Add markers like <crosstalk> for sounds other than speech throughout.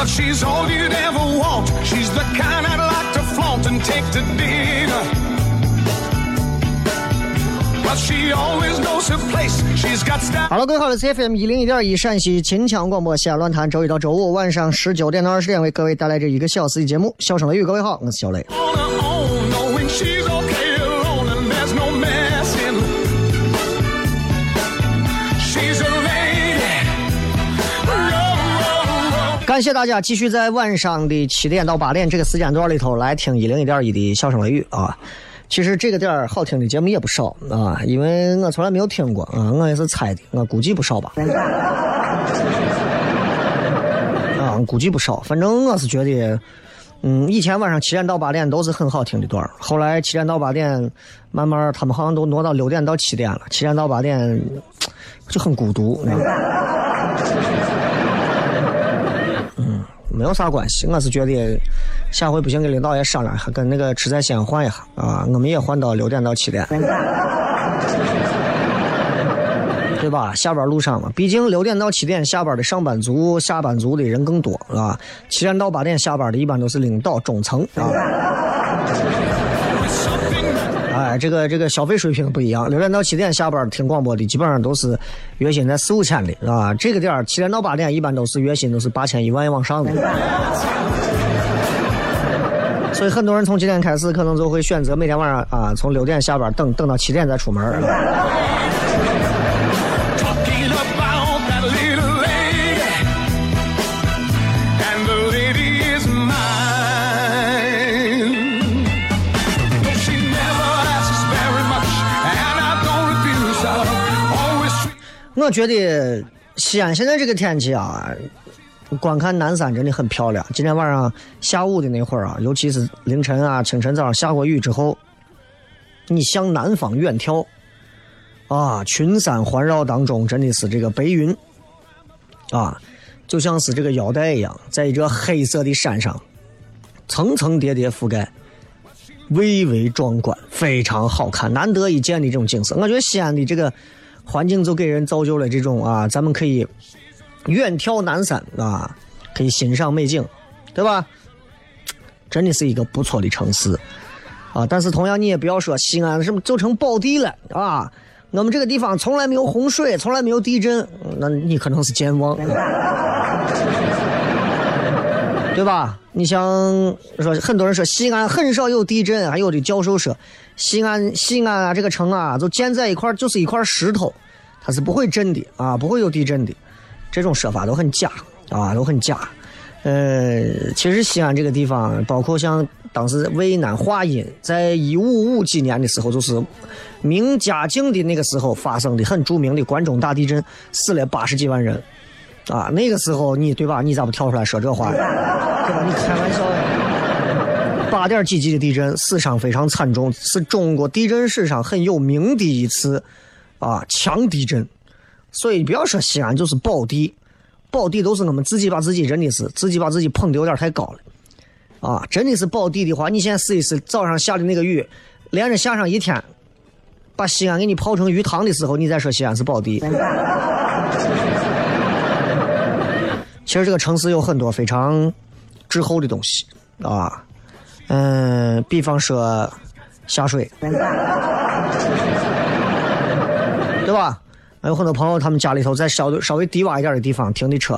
Well, she's all you'd ever want. She's the kind I'd like to flaunt and take to dinner. But she always knows her place. She's got style. 好了，各位好，我是 FM 一零一点一陕西秦腔广播西安论坛，周一到周五晚上十九点到二十点为各位带来这一个小时的节目。笑声雷雨，各位好，我是小雷。感谢大家继续在晚上的七点到八点这个时间段里头来听一零一点一的笑声雷雨啊。其实这个点儿好听的节目也不少啊，因为我从来没有听过啊，我也是猜的，我估计不少吧。<laughs> 啊，估计不少，反正我是觉得，嗯，以前晚上七点到八点都是很好听的段儿，后来七点到八点，慢慢他们好像都挪到六点到七点了，七点到八点就很孤独。你知道吗没有啥关系，我是觉得下回不行跟领导也商量，还跟那个吃菜先换一下啊，我们也换到六点到七点，对吧？下班路上嘛，毕竟六点到七点下班的上班族、下班族的人更多啊，七点到八点下班的一般都是领导、中层啊。哎，这个这个消费水平不一样，六点到七点下班听广播的基本上都是月薪在四五千的啊，这个点儿七点到八点一般都是月薪都是八千一万往上的。所以很多人从今天开始可能就会选择每天晚上啊，从六点下班等等到七点再出门。觉得西安现在这个天气啊，观看南山真的很漂亮。今天晚上下午的那会儿啊，尤其是凌晨啊、清晨、早上下过雨之后，你向南方远眺，啊，群山环绕当中，真的是这个白云，啊，就像是这个腰带一样，在这黑色的山上层层叠叠覆盖，蔚为壮观，非常好看，难得一见的这种景色。我觉得西安的这个环境就给人造就了这种啊，咱们可以远眺南山啊，可以欣赏美景，对吧？真的是一个不错的城市啊！但是同样，你也不要说西安什么就成宝地了啊！我们这个地方从来没有洪水，从来没有地震，那你可能是健忘。<laughs> 对吧？你像说很多人说西安很少有地震，还有的教授说西安西安啊这个城啊就建在一块就是一块石头，它是不会震的啊，不会有地震的，这种说法都很假啊，都很假。呃，其实西安这个地方，包括像当时渭南华阴，在一五五几年的时候，就是明嘉靖的那个时候发生的很著名的关中大地震，死了八十几万人。啊，那个时候你对吧？你咋不跳出来说这话？对吧？你开玩笑！八点几级的地震，死伤非常惨重，是中国地震史上很有名的一次啊强地震所以不要说西安就是宝地，宝地都是我们自己把自己真的是自己把自己捧的有点太高了。啊，真的是宝地的话，你先试一试，早上下的那个雨，连着下上一天，把西安给你泡成鱼塘的时候，你再说西安是宝地。<laughs> 其实这个城市有很多非常滞后的东西啊，嗯，比方说下水，对吧？还有很多朋友他们家里头在稍微稍微低洼一点的地方停的车，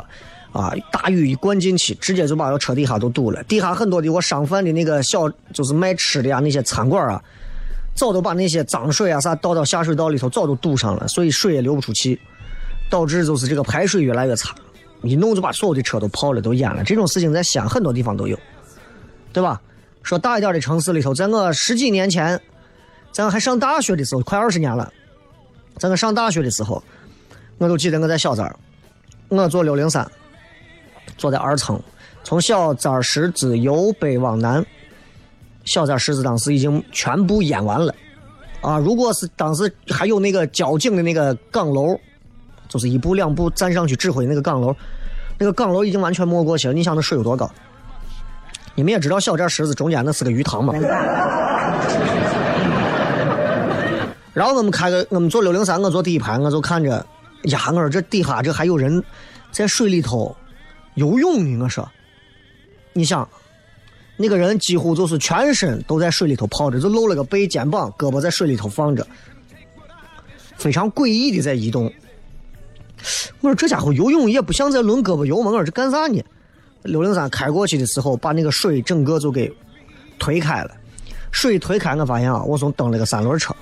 啊，大雨一灌进去，直接就把这车底下都堵了。底下很多的我商贩的那个小就是卖吃的啊那些餐馆啊，早都把那些脏水啊啥倒到下水道里头，早都堵上了，所以水也流不出去，导致就是这个排水越来越差。一弄就把所有的车都泡了，都淹了。这种事情在西安很多地方都有，对吧？说大一点的城市里头，在我十几年前，在我还上大学的时候，快二十年了，在我上大学的时候，我都记得我在小寨儿，我坐六零三，坐在二层，从小寨十字由北往南，小寨十字当时已经全部淹完了，啊，如果是当时还有那个交警的那个岗楼。就是一步两步站上去指挥那个岗楼，那个岗楼已经完全没过去了。你想那水有多高？你们也知道小寨石子中间那是个鱼塘嘛。然后我们开个，我们坐六零三，我坐第一排，我就看着，呀，我说这底下这还有人在水里头游泳呢。我说，你想，那个人几乎就是全身都在水里头泡着，就露了个背、肩膀、胳膊在水里头放着，非常诡异的在移动。我说这家伙游泳也不像在抡胳膊游嘛，我说这干啥呢？六零三开过去的时候，把那个水整个就给推开了。水推开，我发现啊，我从蹬了个三轮车。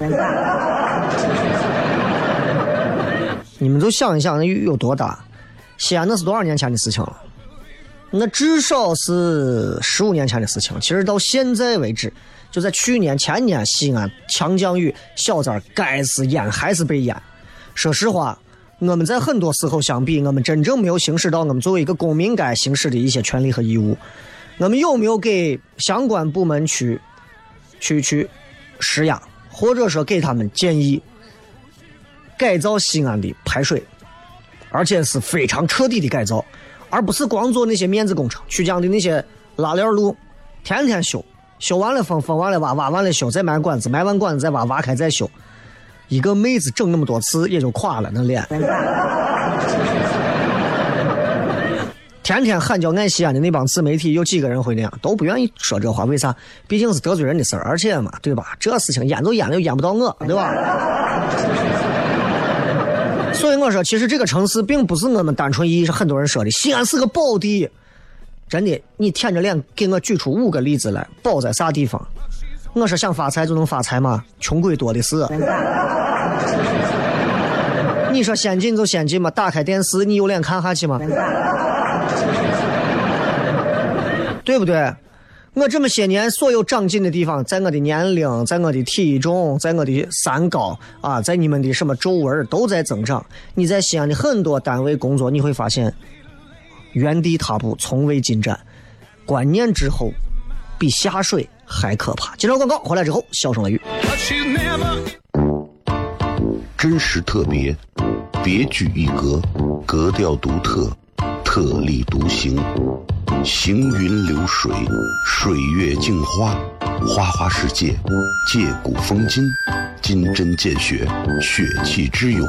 你们就想一想，那雨有多大？西安那是多少年前的事情了？那至少是十五年前的事情。其实到现在为止，就在去年、前年，西安强降雨，小寨该是淹还是被淹。说实话。我们在很多时候相比，我们真正没有行使到我们作为一个公民该行使的一些权利和义务。我们有没有给相关部门去去去施压，或者说给他们建议改造西安的排水，而且是非常彻底的改造，而不是光做那些面子工程。曲江的那些拉链路，天天修，修完了封，封完了挖，挖完了修，再埋管子，埋完管子再挖，挖开再修。一个妹子整那么多次也就垮了，那脸。天天喊叫爱西安的那帮自媒体有几个人会那样？都不愿意说这话，为啥？毕竟是得罪人的事儿，而且嘛，对吧？这事情淹就淹了，又淹不到我，对吧？所以我说，其实这个城市并不是我们单纯意义上很多人说的，西安是个宝地。真的，你舔着脸给我举出五个例子来，宝在啥地方？我说想发财就能发财吗？穷鬼多的是。你说先进就先进吗？打开电视，你有脸看下去吗？对不对？我这么些年所有长进的地方，在我的年龄，在我的体重，在我的三高啊，在你们的什么皱纹都在增长。你在西安的很多单位工作，你会发现原地踏步，从未进展。观念滞后，比下水。还可怕！接着广告回来之后，笑声雷雨。真实特别，别具一格，格调独特，特立独行，行云流水，水月镜花，花花世界，借古风今，金针见血，血气之勇。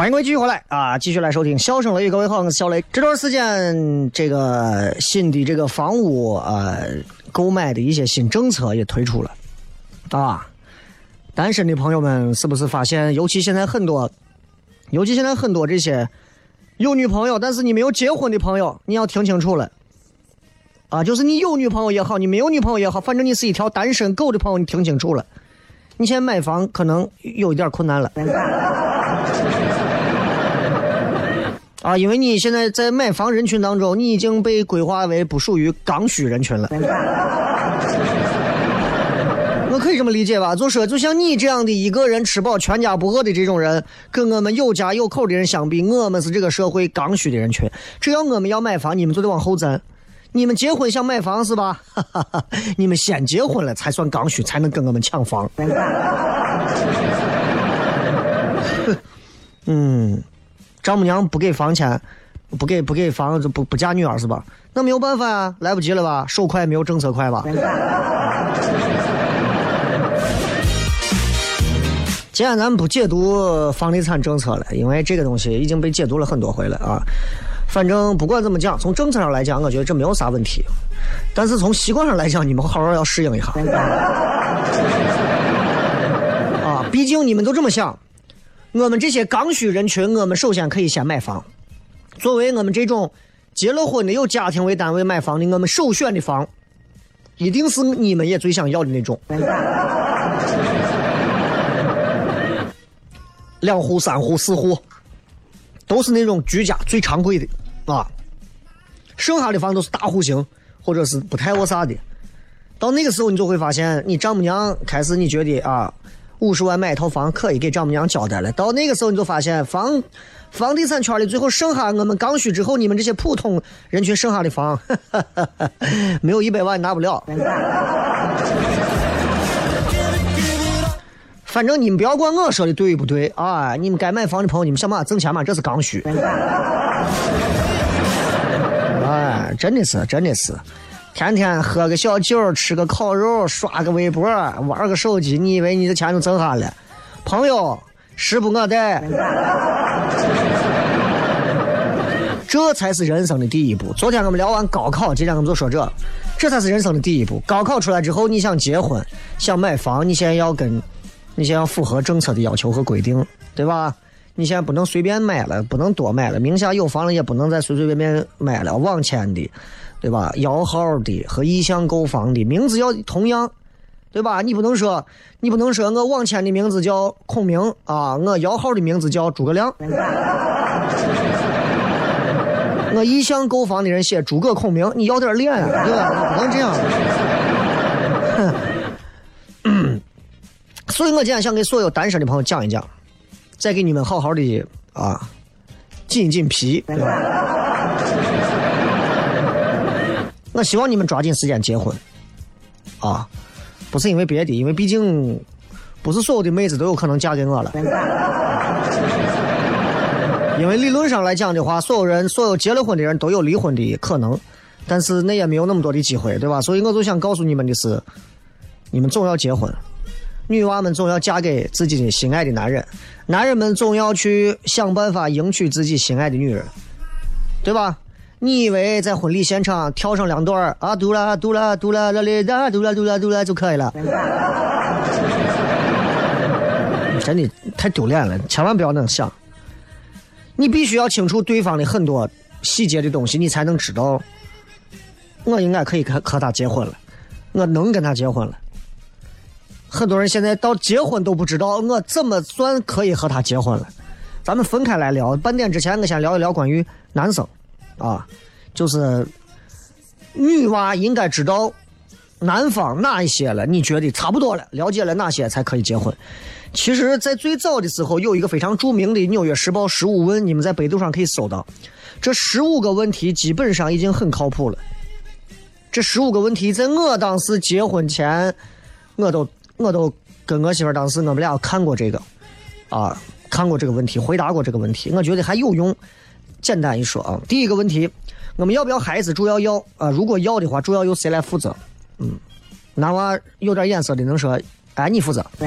欢迎各位继续回来啊！继续来收听《笑声雷》，各位好，我是小雷。这段时间，这个新的这个房屋呃购买的一些新政策也推出了啊。单身的朋友们是不是发现，尤其现在很多，尤其现在很多这些有女朋友但是你没有结婚的朋友，你要听清楚了啊！就是你有女朋友也好，你没有女朋友也好，反正你是一条单身狗的朋友，你听清楚了，你现在买房可能有一点困难了。啊，因为你现在在买房人群当中，你已经被规划为不属于刚需人群了。<laughs> 我可以这么理解吧？就说就像你这样的一个人吃饱全家不饿的这种人，跟我们有家有口的人相比，我们是这个社会刚需的人群。只要我们要买房，你们就得往后站。你们结婚想买房是吧？<laughs> 你们先结婚了才算刚需，才能跟我们抢房。<laughs> 嗯。丈母娘不给房钱，不给不给房子，不不嫁女儿是吧？那没有办法啊，来不及了吧？手快没有政策快吧？<laughs> 今天咱们不解读房地产政策了，因为这个东西已经被解读了很多回了啊。反正不管怎么讲，从政策上来讲，我觉得这没有啥问题。但是从习惯上来讲，你们好好要适应一下。<laughs> 啊，毕竟你们都这么想。我们这些刚需人群，我们首先可以先买房。作为我们这种结了婚的、有家庭为单位买房的，我们首选的房，一定是你们也最想要的那种。<laughs> 两户、三户、四户，都是那种居家最常规的啊。剩下的房都是大户型，或者是不太我啥的。到那个时候，你就会发现，你丈母娘开始你觉得啊。五十万买一套房可以给丈母娘交代了。到那个时候，你就发现房房地产圈里最后剩下我们刚需之后，你们这些普通人群剩下的房，<laughs> 没有一百万拿不了。反正你们不要管我说的对不对啊！你们该买房的朋友，你们想办法挣钱嘛，这是刚需。<laughs> 哎，真的是，真的是。天天喝个小酒，吃个烤肉，刷个微博，玩个手机，你以为你的钱就挣下了？朋友，时不我待，这才是人生的第一步。昨天我们聊完高考，今天我们就说这，这才是人生的第一步。高考出来之后，你想结婚，想买房，你现在要跟，你现在要符合政策的要求和规定，对吧？你现在不能随便买了，不能多买了，名下有房了也不能再随随便便买了，网签的。对吧？摇号的和意向购房的名字要同样，对吧？你不能说，你不能说我网签的名字叫孔明啊，我摇号的名字叫诸葛亮。<laughs> 我意向购房的人写诸葛孔明，你要点脸啊，对吧？不能这样。<laughs> 所以我今天想给所有单身的朋友讲一讲，再给你们好好的啊，紧紧皮，对吧？我希望你们抓紧时间结婚，啊，不是因为别的，因为毕竟不是所有的妹子都有可能嫁给我了。因为理论上来讲的话，所有人、所有结了婚的人都有离婚的可能，但是那也没有那么多的机会，对吧？所以我就想告诉你们的是，你们总要结婚，女娃们总要嫁给自己的心爱的男人，男人们总要去想办法迎娶自己心爱的女人，对吧？你以为在婚礼现场跳上两段啊，嘟啦嘟啦嘟啦啦哩哒，嘟啦嘟啦嘟啦就可以了？真的太丢脸了，千万不要那样想。你必须要清楚对方的很多细节的东西，你才能知道我应该可以和和他结婚了，我能跟他结婚了。很多人现在到结婚都不知道我怎么算可以和他结婚了。咱们分开来聊，半点之前我先聊一聊关于男生啊，就是女娃应该知道男方哪一些了，你觉得差不多了，了解了哪些才可以结婚？其实，在最早的时候，有一个非常著名的《纽约时报》十五问，你们在百度上可以搜到。这十五个问题基本上已经很靠谱了。这十五个问题，在我当时结婚前，我都我都跟我媳妇当时我们俩看过这个，啊，看过这个问题，回答过这个问题，我觉得还有用。简单一说啊，第一个问题，我们要不要孩子？主要要啊，如果要的话，主要由谁来负责？嗯，男娃有点眼色的能说，哎，你负责。<laughs>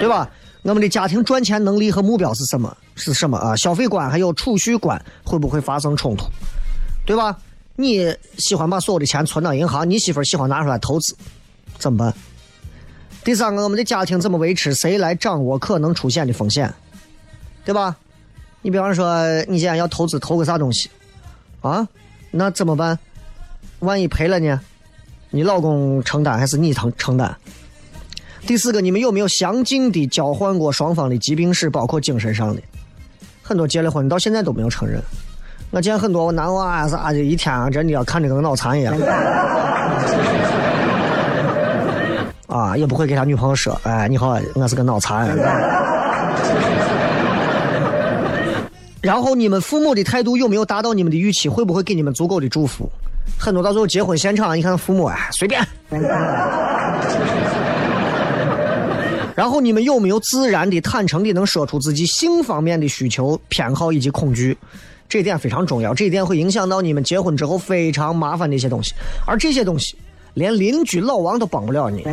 对吧？我们的家庭赚钱能力和目标是什么？是什么啊？消费观还有储蓄观会不会发生冲突？对吧？你喜欢把所有的钱存到银行，你媳妇喜欢拿出来投资，怎么办？第三个，我们的家庭怎么维持？谁来掌握可能出现的风险？对吧？你比方说，你现在要投资投个啥东西啊？那怎么办？万一赔了呢？你老公承担还是你承承担？第四个，你们有没有详尽的交换过双方的疾病史，包括精神上的？很多结了婚到现在都没有承认。我见很多男娃啊啥的，一天啊真的要看着跟脑残一样。啊，也不会给他女朋友说，哎，你好，我是个脑残。然后你们父母的态度有没有达到你们的预期？会不会给你们足够的祝福？很多到最后结婚现场，你看父母哎，随便。然后你们有没有自然的、坦诚的能说出自己性方面的需求、偏好以及恐惧？这一点非常重要，这一点会影响到你们结婚之后非常麻烦的一些东西。而这些东西，连邻居老王都帮不了你，<laughs>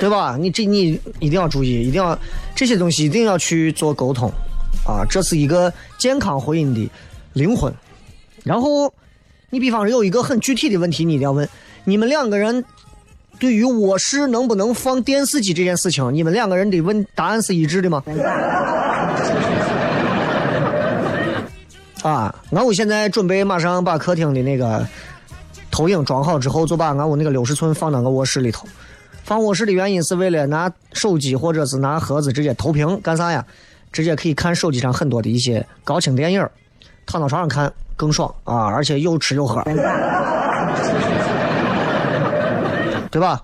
对吧？你这你一定要注意，一定要这些东西一定要去做沟通啊！这是一个健康婚姻的灵魂。然后，你比方说有一个很具体的问题，你一定要问：你们两个人。对于卧室能不能放电视机这件事情，你们两个人的问答案是一致的吗？啊，俺屋现在准备马上把客厅的那个投影装好之后，就把俺屋那个六十寸放到个卧室里头。放卧室的原因是为了拿手机或者是拿盒子直接投屏，干啥呀？直接可以看手机上很多的一些高清电影，躺到床上看更爽啊，而且又吃又喝。对吧？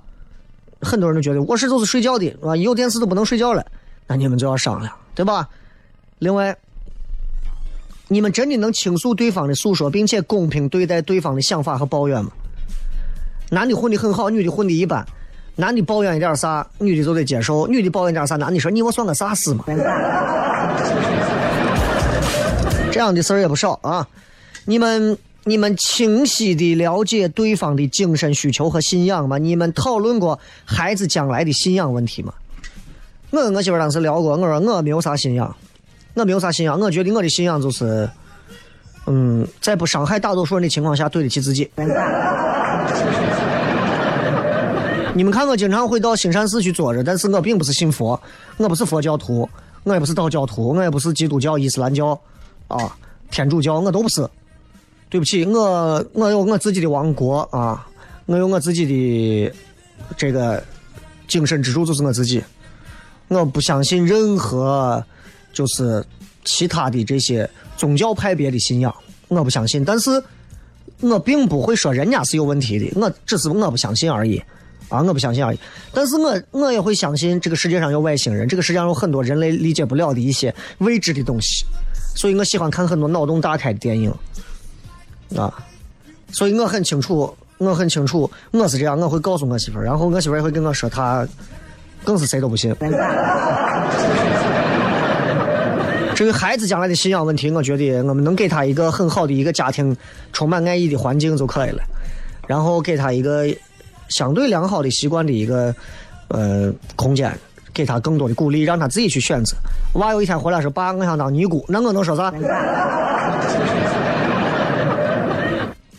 很多人都觉得卧室都是睡觉的，啊，有电视都不能睡觉了，那你们就要商量，对吧？另外，你们真的能倾诉对方的诉说，并且公平对待对方的想法和抱怨吗？男的混的很好，女的混的一般，男的抱怨一点啥，女的就得接受；女的抱怨点啥，男的说你我算个啥事嘛？<laughs> 这样的事儿也不少啊，你们。你们清晰的了解对方的精神需求和信仰吗？你们讨论过孩子将来的信仰问题吗？我跟我媳妇当时聊过，我说我没有啥信仰，我没有啥信仰，我觉得我的信仰就是，嗯，在不伤害大多数人的情况下，对得起自己。你们看，我经常会到兴善寺去坐着，但是我并不是信佛，我不是佛教徒，我也不是道教徒，我也不是基督教、伊斯兰教，啊，天主教，我都不是。对不起，我我有我自己的王国啊，我有我自己的这个精神支柱，就是我自己。我不相信任何就是其他的这些宗教派别的信仰，我不相信。但是，我并不会说人家是有问题的，我只是我不相信而已啊，我不相信而已。但是我我也会相信这个世界上有外星人，这个世界上有很多人类理解不了的一些未知的东西，所以我喜欢看很多脑洞大开的电影。啊，所以我很清楚，我很清楚，我是这样，我会告诉我媳妇儿，然后我媳妇儿也会跟我说，她更是谁都不信。至于孩子将来的信仰问题，我觉得我们能给他一个很好的一个家庭，充满爱意的环境就可以了，然后给他一个相对良好的习惯的一个呃空间，给他更多的鼓励，让他自己去选择。娃有一天回来说：“爸，我想当尼姑。”那我能说啥？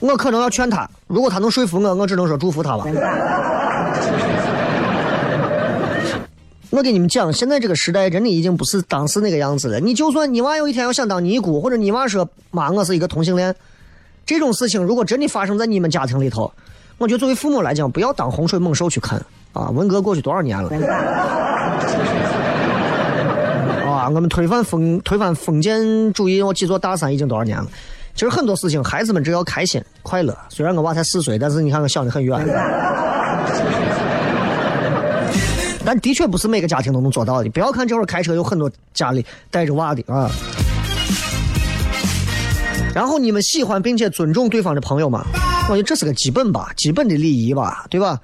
我可能要劝他，如果他能说服我，我只能说祝福他吧。我给你们讲，现在这个时代真的已经不是当时那个样子了。你就算你娃有一天要想当尼姑，或者你娃说妈我是一个同性恋，这种事情如果真的发生在你们家庭里头，我觉得作为父母来讲，不要当洪水猛兽去看啊。文革过去多少年了？啊，我们推翻封推翻封建主义，我几座大山已经多少年了？其实很多事情，孩子们只要开心快乐。虽然我娃才四岁，但是你看我想的很远。但的确不是每个家庭都能做到的。不要看这会儿开车有很多家里带着娃的啊。然后你们喜欢并且尊重对方的朋友吗？我觉得这是个基本吧，基本的礼仪吧，对吧？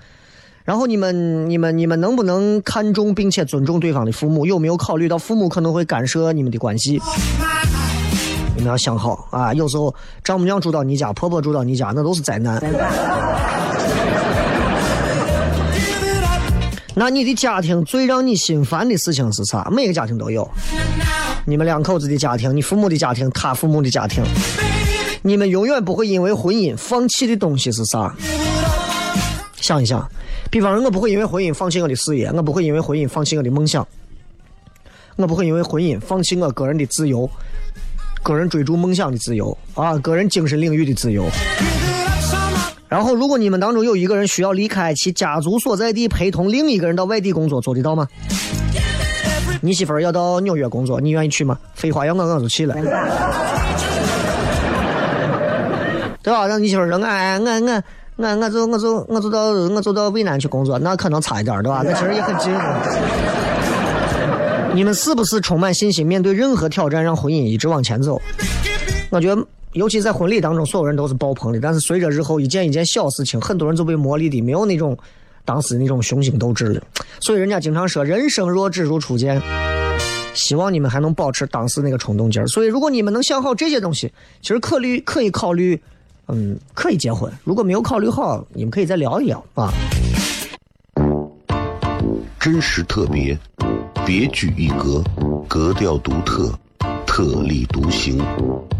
然后你们、你们、你们能不能看重并且尊重对方的父母？有没有考虑到父母可能会干涉你们的关系？你们要想好啊！有时候丈母娘住到你家，婆婆住到你家，那都是灾难。那你的家庭最让你心烦的事情是啥？每个家庭都有。你们两口子的家庭，你父母的家庭，他父母的家庭，你们永远不会因为婚姻放弃的东西是啥？想一想，比方说，我不会因为婚姻放弃我的事业，我不会因为婚姻放弃我的梦想，我不会因为婚姻放弃我个人的自由。个人追逐梦想的自由啊，个人精神领域的自由。然后，如果你们当中有一个人需要离开其家族所在地，陪同另一个人到外地工作，做得到吗？你媳妇儿要到纽约工作，你愿意去吗？废话，要我我就去了，<laughs> 对吧？让你媳妇儿说，哎，我我我我就我就我就到我就到渭南去工作，那可能差一点，对吧？那其实也很近。你们是不是充满信心面对任何挑战，让婚姻一直往前走？我觉得，尤其在婚礼当中，所有人都是爆棚的。但是随着日后一件一件小事情，很多人就被磨砺的没有那种当时那种雄心斗志了。所以人家经常说，人生若只如初见。希望你们还能保持当时那个冲动劲儿。所以，如果你们能想好这些东西，其实可虑可以考虑，嗯，可以结婚。如果没有考虑好，你们可以再聊一聊啊。真实特别。别具一格，格调独特，特立独行，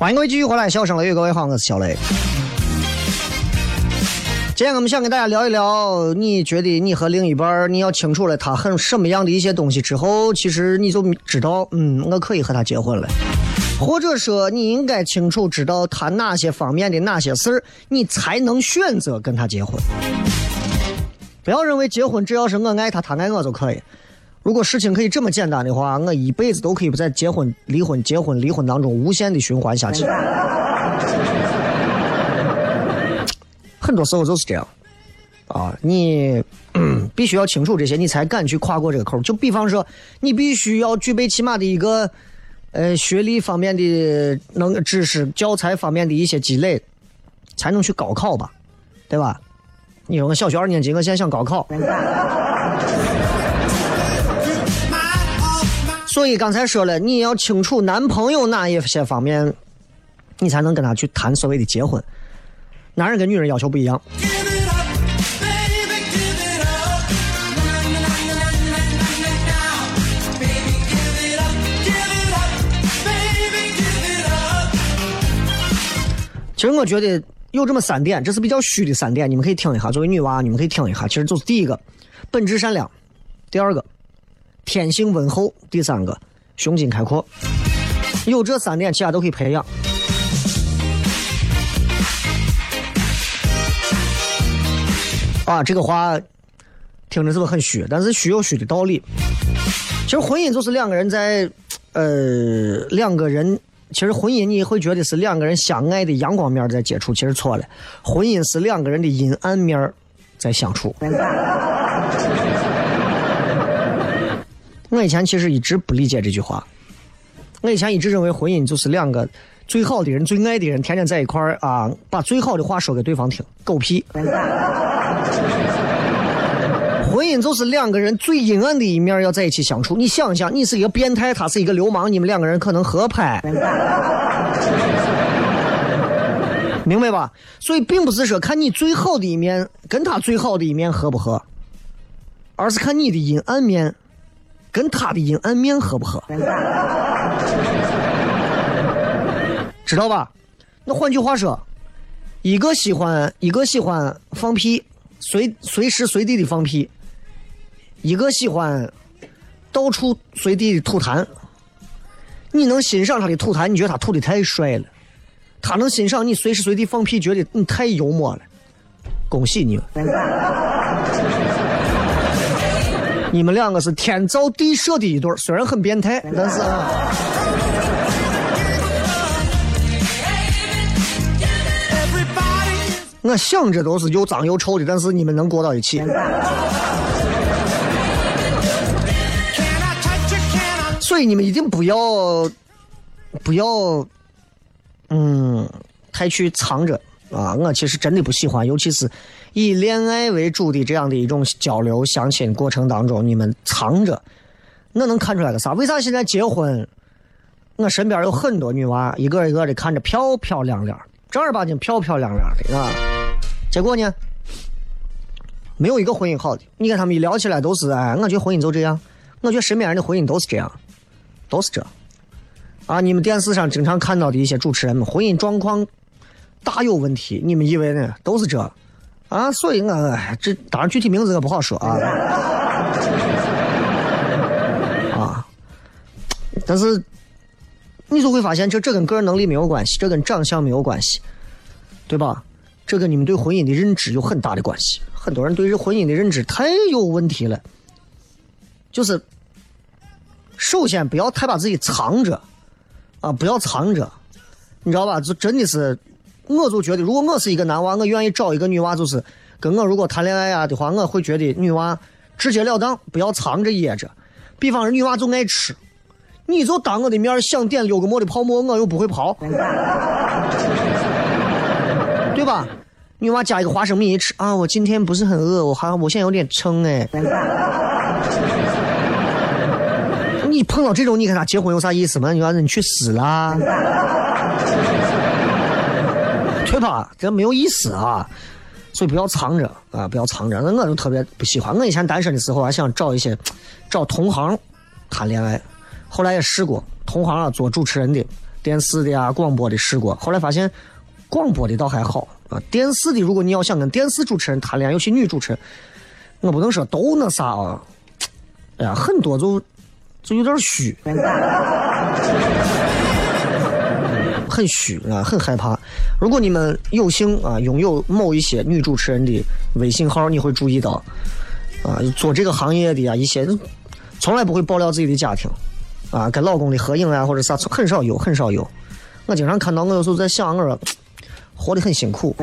欢迎各位继续回来，笑声雷雨，各位好，我是小雷。今天我们想跟大家聊一聊，你觉得你和另一半，你要清楚了他很什么样的一些东西之后，其实你就知道，嗯，我可以和他结婚了。或者说，你应该清楚知道他哪些方面的哪些事儿，你才能选择跟他结婚。不要认为结婚只要是我爱他，他爱我就可以。如果事情可以这么简单的话，我一辈子都可以不在结婚、离婚、结婚、离婚当中无限的循环下去。很多时候就是这样，啊，你必须要清楚这些，你才敢去跨过这个口。就比方说，你必须要具备起码的一个呃学历方面的能知识、教材方面的一些积累，才能去高考吧，对吧？你说我小学二年级，我现在想高考，所以刚才说了，你要清楚男朋友哪一些方面，你才能跟他去谈所谓的结婚。男人跟女人要求不一样。其实我觉得有这么三点，这是比较虚的三点，你们可以听一下。作为女娃，你们可以听一下。其实就是第一个，本质善良；第二个，天性温厚；第三个，胸襟开阔。有这三点，其他都可以培养。啊，这个话听着是不是很虚？但是虚有虚的道理。其实婚姻就是两个人在，呃，两个人。其实婚姻你会觉得是两个人相爱的阳光面在接触，其实错了。婚姻是两个人的阴暗面在相处。我以前其实一直不理解这句话，我以前一直认为婚姻就是两个最好的人、最爱的人天天在一块儿啊，把最好的话说给对方听，狗屁。婚姻就是两个人最阴暗的一面要在一起相处。你想想，你是一个变态，他是一个流氓，你们两个人可能合拍，明白吧？所以并不是说看你最好的一面跟他最好的一面合不合，而是看你的阴暗面跟他的阴暗面合不合，知道吧？那换句话说，一个喜欢一个喜欢放屁，随随时随地的放屁。一个喜欢到处随地的吐痰，你能欣赏他的吐痰？你觉得他吐的太帅了；他能欣赏你随时随地放屁，觉得你太幽默了。恭喜你！你们两个是天造地设的一对，虽然很变态，但是啊，我想着都是又脏又臭的，但是你们能过到一起。所以你们一定不要不要，嗯，太去藏着啊！我其实真的不喜欢，尤其是以恋爱为主的这样的一种交流相亲过程当中，你们藏着，那能看出来个啥？为啥现在结婚？我身边有很多女娃，一个一个的看着漂漂亮亮，正儿八经漂漂亮亮的啊，结果呢，没有一个婚姻好的。你看他们一聊起来都是哎，我觉得婚姻就这样，我觉得身边人的婚姻都是这样。都是这。啊，你们电视上经常看到的一些主持人们，婚姻状况大有问题，你们以为呢？都是这。啊，所以我哎这当然具体名字我不好说啊。<laughs> 啊，但是你就会发现，这这跟个人能力没有关系，这跟长相没有关系，对吧？这跟你们对婚姻的认知有很大的关系。很多人对这婚姻的认知太有问题了，就是。首先不要太把自己藏着，啊，不要藏着，你知道吧？就真的是，我就觉得，如果我是一个男娃，我愿意找一个女娃，就是跟我如果谈恋爱啊的话，我会觉得女娃直截了当，不要藏着掖着。比方说，女娃就爱吃，你就当我的面想点六个馍的泡馍，我又不会泡，对吧？女娃加一个花生米一吃啊，我今天不是很饿，我好像我现在有点撑哎。你碰到这种，你跟他结婚有啥意思吗？你说你去死啦！对吧？这没有意思啊！所以不要藏着啊，不要藏着。那我就特别不喜欢。我以前单身的时候，还想找一些找同行谈恋爱，后来也试过同行啊，做主持人的、电视的啊、广播的试过，后来发现广播的倒还好啊。电视的，如果你要想跟电视主持人谈恋爱，尤其女主持人，我不能说都那啥啊。哎呀，很多就。就有点虚，很虚啊，很害怕。如果你们有幸啊拥有某一些女主持人的微信号，你会注意到啊，做这个行业的啊一些从来不会爆料自己的家庭啊，跟老公的合影啊或者啥很少有，很少有。我经常看到，我有时候在想，我说活得很辛苦。<laughs>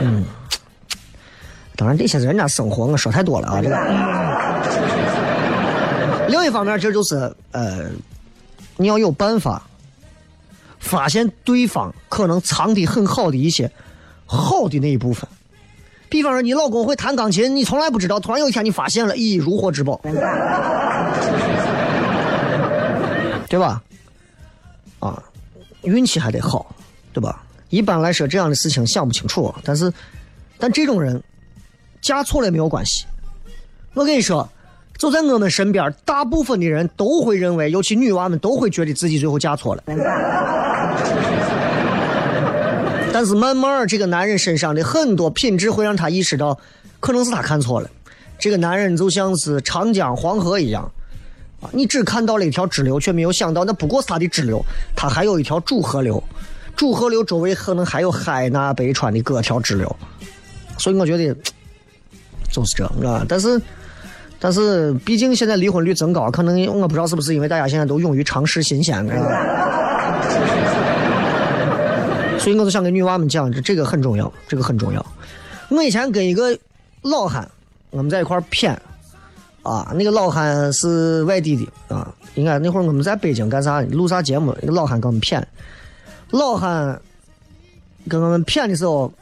嗯，当然这些是人家生活，我说太多了啊，这个。另一方面，这就是呃，你要有办法发现对方可能藏的很好的一些好的那一部分。比方说，你老公会弹钢琴，你从来不知道，突然有一天你发现了，咦，如获至宝，对吧？啊，运气还得好，对吧？一般来说，这样的事情想不清楚，但是，但这种人嫁错了也没有关系。我跟你说，就在我们身边，大部分的人都会认为，尤其女娃们都会觉得自己最后嫁错了。<laughs> 但是慢慢，这个男人身上的很多品质会让他意识到，可能是他看错了。这个男人就像是长江、黄河一样，啊，你只看到了一条支流，却没有想到那不过是他的支流，他还有一条主河流，主河流周围可能还有海纳百川的各条支流。所以我觉得 <tsk> 就是这啊，但是。但是，毕竟现在离婚率增高，可能我不知道是不是因为大家现在都勇于尝试新鲜的，<laughs> 所以我就想跟女娃们讲，这这个很重要，这个很重要。我以前跟一个老汉，我们在一块儿谝，啊，那个老汉是外地的啊，应该那会儿我们在北京干啥录啥节目，那个老汉跟我们谝，老汉跟我们谝的时候，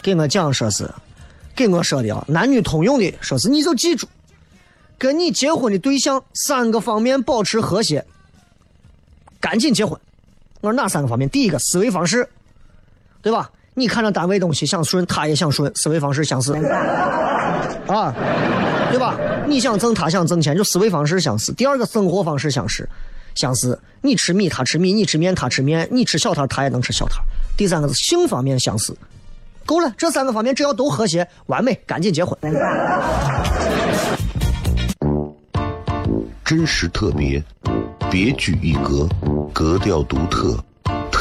给我讲说是。给我说的啊，男女通用的，说是你就记住，跟你结婚的对象三个方面保持和谐，赶紧结婚。我说哪三个方面？第一个思维方式，对吧？你看着单位东西想顺，他也想顺，思维方式相似，啊，对吧？你想挣，他想挣钱，就思维方式相似。第二个生活方式相似，相似。你吃米，他吃米；你吃面，他吃面；你吃小摊，他也能吃小摊。第三个是性方面相似。够了，这三个方面只要都和谐完美，赶紧结婚。真实特别，别具一格，格调独特，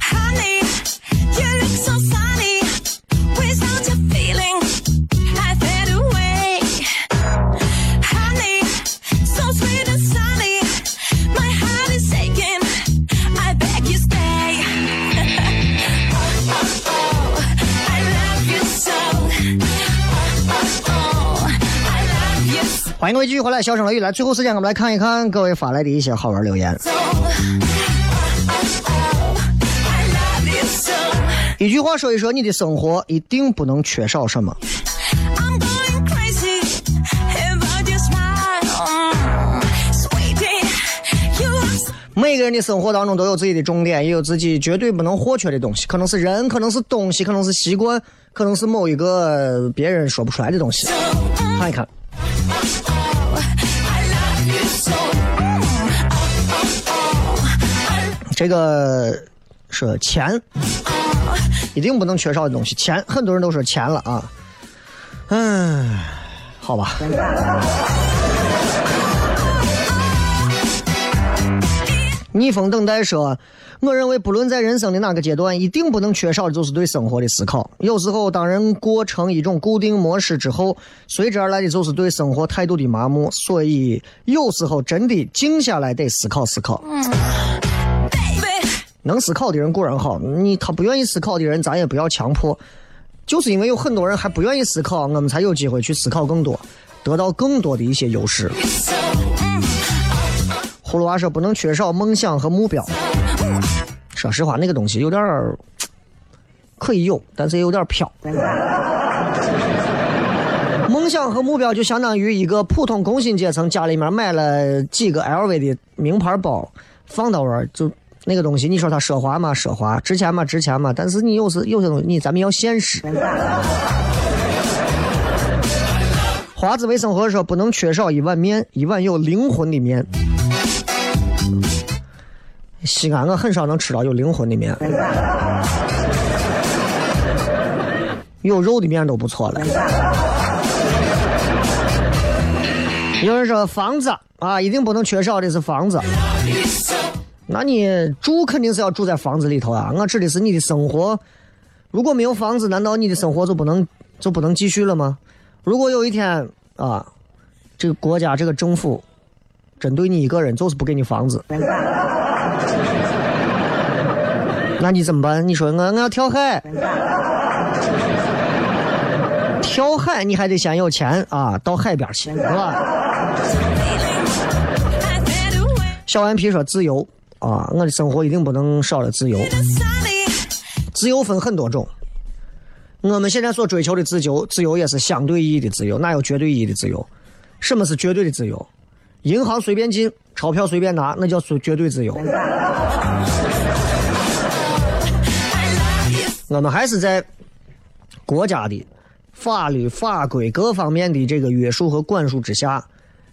Honey, you look so sunny. Without your feeling, I fade away. Honey, so sweet and sunny. My heart is aching. I beg you stay. oh, oh, oh, I love you so. Oh, oh, oh, I love you so. 欢迎各位继续回来，小声雷雨来。最后时间，我们来看一看各位发来的一些好玩留言。Oh, oh, oh. 一句话说一说，你的生活一定不能缺少什么。I'm going crazy about your smile, Mm, sweetie. You are so 每个人的生活当中都有自己的重点，也有自己绝对不能或缺的东西，可能是人，可能是东西，可能是习惯，可能是某一个别人说不出来的东西。看一看，这个说钱，一定不能缺少的东西，钱，很多人都说钱了啊。嗯，好吧。逆风等待说，我认为不论在人生的哪个阶段，一定不能缺少的就是对生活的思考。有时候，当人过成一种固定模式之后，随之而来的就是对生活态度的麻木。所以，有时候真的静下来得思考思考。baby. 能思考的人固然好，你他不愿意思考的人，咱也不要强迫。就是因为有很多人还不愿意思考，我们才有机会去思考更多，得到更多的一些优势。葫芦娃说不能缺少梦想和目标。说实话，那个东西有点儿可以有，但是也有点飘。梦想和目标就相当于一个普通工薪阶层家里面买了几个 LV 的名牌包，放到那儿就那个东西，你说它奢华吗？奢华，值钱吗？值钱吗？但是你有时有些东西，你咱们要现实。华子为生活说不能缺少一碗面，一碗有灵魂的面。西安我很少能吃到有灵魂的面，有肉的面都不错了。有人说房子啊，一定不能缺少的是房子。那你住肯定是要住在房子里头啊。我指的是你的生活，如果没有房子，难道你的生活就不能就不能继续了吗？如果有一天啊，这个国家这个政府针对你一个人就是不给你房子，那你怎么办？你说我我要跳海，跳海你还得先有钱啊，到海边去，是吧. <laughs> 小顽皮说自由啊，我的生活一定不能少了自由。自由分很多种，我们现在所追求的自由，自由也是相对意义的自由，哪有绝对意义的自由？什么是绝对的自由？银行随便进，钞票随便拿，那叫绝绝对自由。我们还是在国家的法律法规各方面的这个约束和管束之下，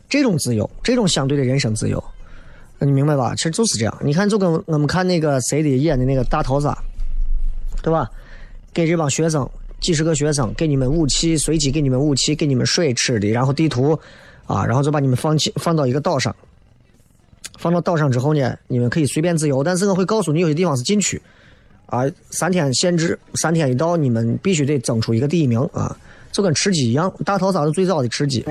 这种自由，这种相对的人生自由，你明白吧？其实就是这样。你看，就跟我们看那个谁的演的那个大逃杀，对吧？给这帮学生几十个学生，给你们武器，随机给你们武器，给你们水吃的，然后地图，啊，然后就把你们放弃放到一个岛上。放到岛上之后呢，你们可以随便自由，但是我会告诉你有些地方是禁区，啊，三天限制，三天一到，你们必须得争出一个第一名啊，就跟吃鸡一样，大逃杀是最早的吃鸡。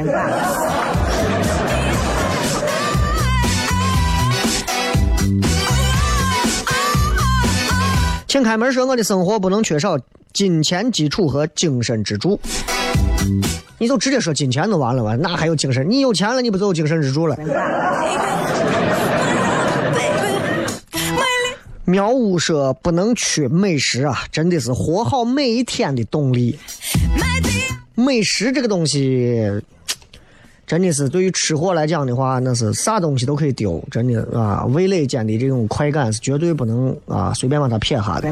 开门说我的生活不能缺少金钱基础和精神支柱。你就直接说金钱就完了吧，哪还有精神？你有钱了，你不就有精神支柱了苗五说不能缺美食啊，真的是活好每一天的动力。美食这个东西，真的是对于吃货来讲的话，那是啥东西都可以丢，真的啊，味蕾间的这种快感是绝对不能啊随便把它撇下的。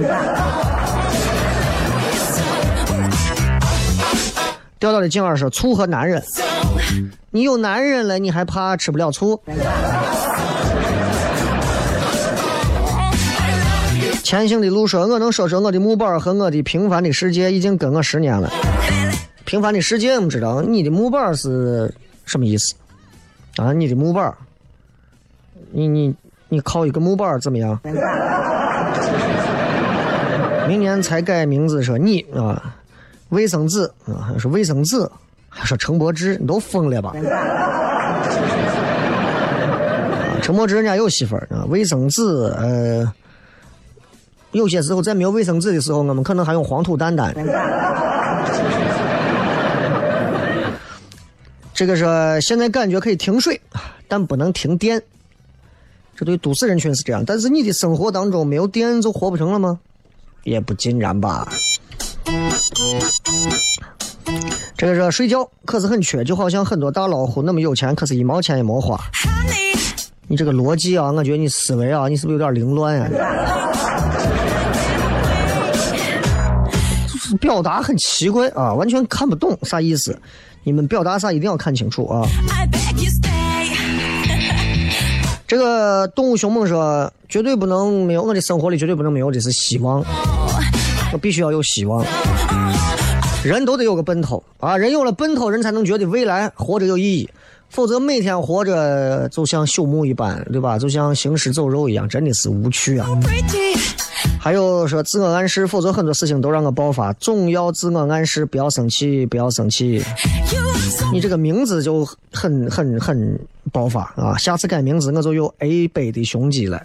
钓到的静儿说醋和男人，你有男人了，你还怕吃不了醋？前行的路说，我能说说我的木板和我的平凡的世界已经跟我十年了。平凡的世界，我们知道你的木板是什么意思啊？你的木板，你你你靠一个木板怎么样？<laughs> 明年才改名字说你啊，卫生纸啊，还说卫生纸，还说陈柏芝，你都疯了吧？啊陈柏芝人家有媳妇儿啊，卫生纸呃。有些时候在没有卫生纸的时候，我们可能还用黄土蛋蛋。这个说现在感觉可以停水，但不能停电。这对都市人群是这样，但是你的生活当中没有电就活不成了吗？也不尽然吧。这个说睡觉可是很缺，就好像很多大老虎那么有钱，可是一毛钱也没花。你这个逻辑啊，我觉得你思维啊，你是不是有点凌乱呀、就是表达很奇怪啊，完全看不懂啥意思。你们表达啥一定要看清楚啊。<laughs> 这个动物凶猛说，绝对不能没有我的生活里绝对不能没有的是希望，我必须要有希望。人都得有个奔头啊，人有了奔头，人才能觉得未来活着有意义。否则每天活着就像朽木一般，对吧？就像行尸走肉一样，真的是无趣啊。还有说自我暗示，否则很多事情都让我爆发。总要自我暗示，不要生气，不要生气。你这个名字就很很很爆发啊！下次改名字我就有 A 杯的胸肌了。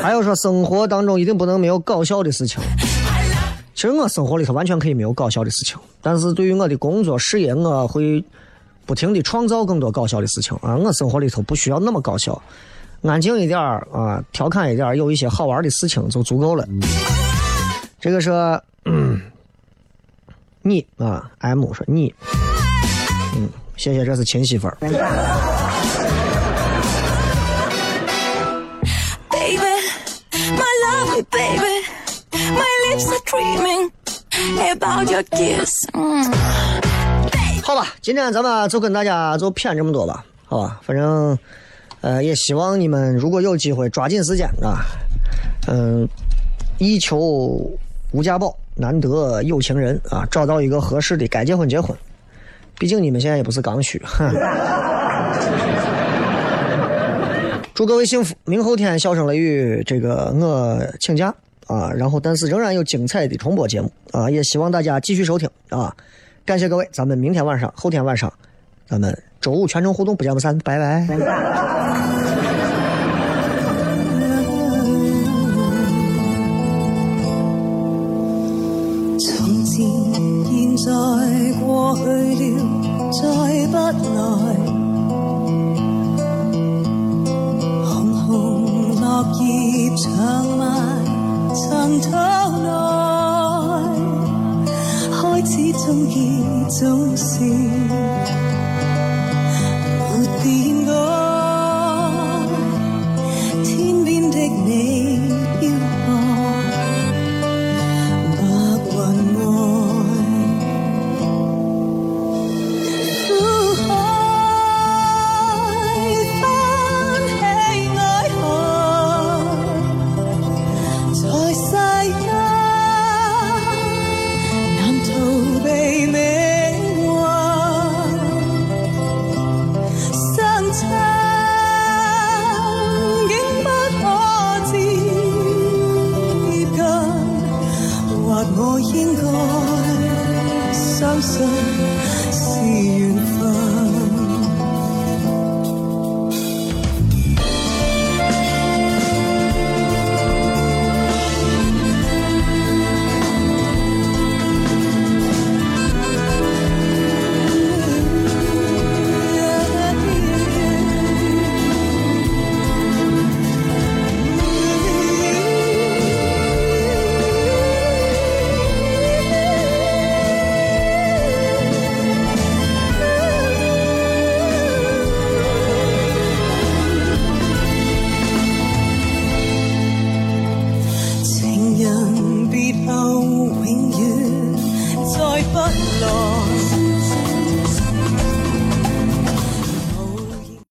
还有说生活当中一定不能没有搞笑的事情。其实我生活里头完全可以没有搞笑的事情，但是对于我的工作事业，我会不停的创造更多搞笑的事情啊！我生活里头不需要那么搞笑，安静一点儿啊，调侃一点儿，有一些好玩的事情就足够了。这个是，嗯，你啊，M 说你，嗯，谢谢，这是亲媳妇儿。baby, my lovely baby. My lips are dreaming about your kiss. Mm. <laughs> 好吧，今天咱们就跟大家就谝这么多吧，好吧，反正，呃，也希望你们如果有机会抓紧时间啊，嗯、一求无家宝，难得有情人啊，找到一个合适的，该结婚结婚。毕竟你们现在也不是刚需，哼。<laughs> 祝各位幸福！明后天笑声雷雨，这个我请假啊，然后但是仍然有精彩的重播节目啊，也希望大家继续收听啊。感谢各位，咱们明天晚上、后天晚上，咱们周五全程互动，不见不散，拜拜。从前、现在、过去了，再不来。红红落叶长埋尘土内，开始终结，总是